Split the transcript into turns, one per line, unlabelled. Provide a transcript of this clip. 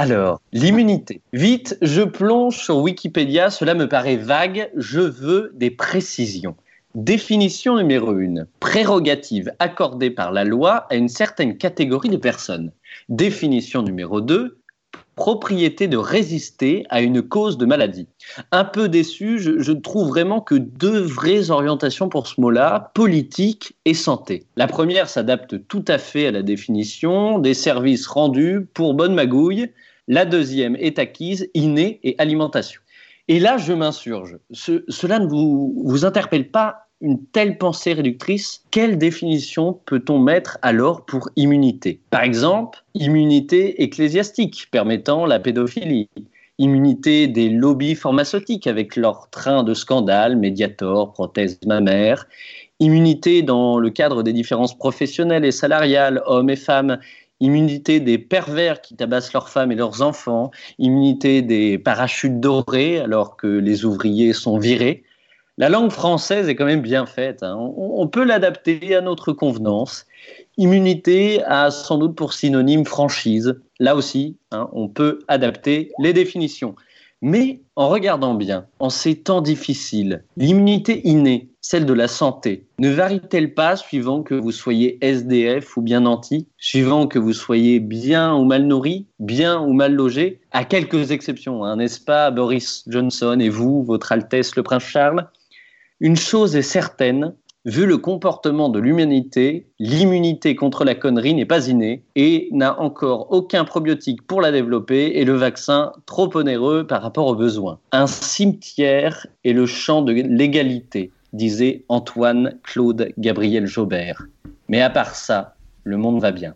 Alors, l'immunité. Vite, je plonge sur Wikipédia, cela me paraît vague, je veux des précisions. Définition numéro 1. Prérogative accordée par la loi à une certaine catégorie de personnes. Définition numéro 2 propriété de résister à une cause de maladie. Un peu déçu, je, trouve vraiment que deux vraies orientations pour ce mot-là, politique et santé. La première s'adapte tout à fait à la définition des services rendus pour bonne magouille. La deuxième est acquise, innée et alimentation. Et là, je m'insurge. cela ne vous interpelle pas une telle pensée réductrice, quelle définition peut-on mettre alors pour immunité? Par exemple, immunité ecclésiastique permettant la pédophilie, immunité des lobbies pharmaceutiques avec leur train de scandales, Mediator, prothèse mammaire, immunité dans le cadre des différences professionnelles et salariales, hommes et femmes, immunité des pervers qui tabassent leurs femmes et leurs enfants, immunité des parachutes dorés alors que les ouvriers sont virés, la langue française est quand même bien faite. Hein. On, peut l'adapter à notre convenance. Immunité a sans doute pour synonyme franchise. Là aussi, hein, on peut adapter les définitions. Mais en regardant bien, en ces temps difficiles, l'immunité innée, celle de la santé, ne varie-t-elle pas suivant que vous soyez SDF ou bien nanti, suivant que vous soyez bien ou mal nourri, bien ou mal logé, à quelques exceptions, hein, n'est-ce pas Boris Johnson et vous, votre Altesse le Prince Charles? Une chose est certaine, vu le comportement de l'humanité, l'immunité contre la connerie n'est pas innée et n'a encore aucun probiotique pour la développer et le vaccin trop onéreux par rapport aux besoins. Un cimetière est le champ de l'égalité, disait Antoine Claude Gabriel Jaubert. Mais à part ça, le monde va bien.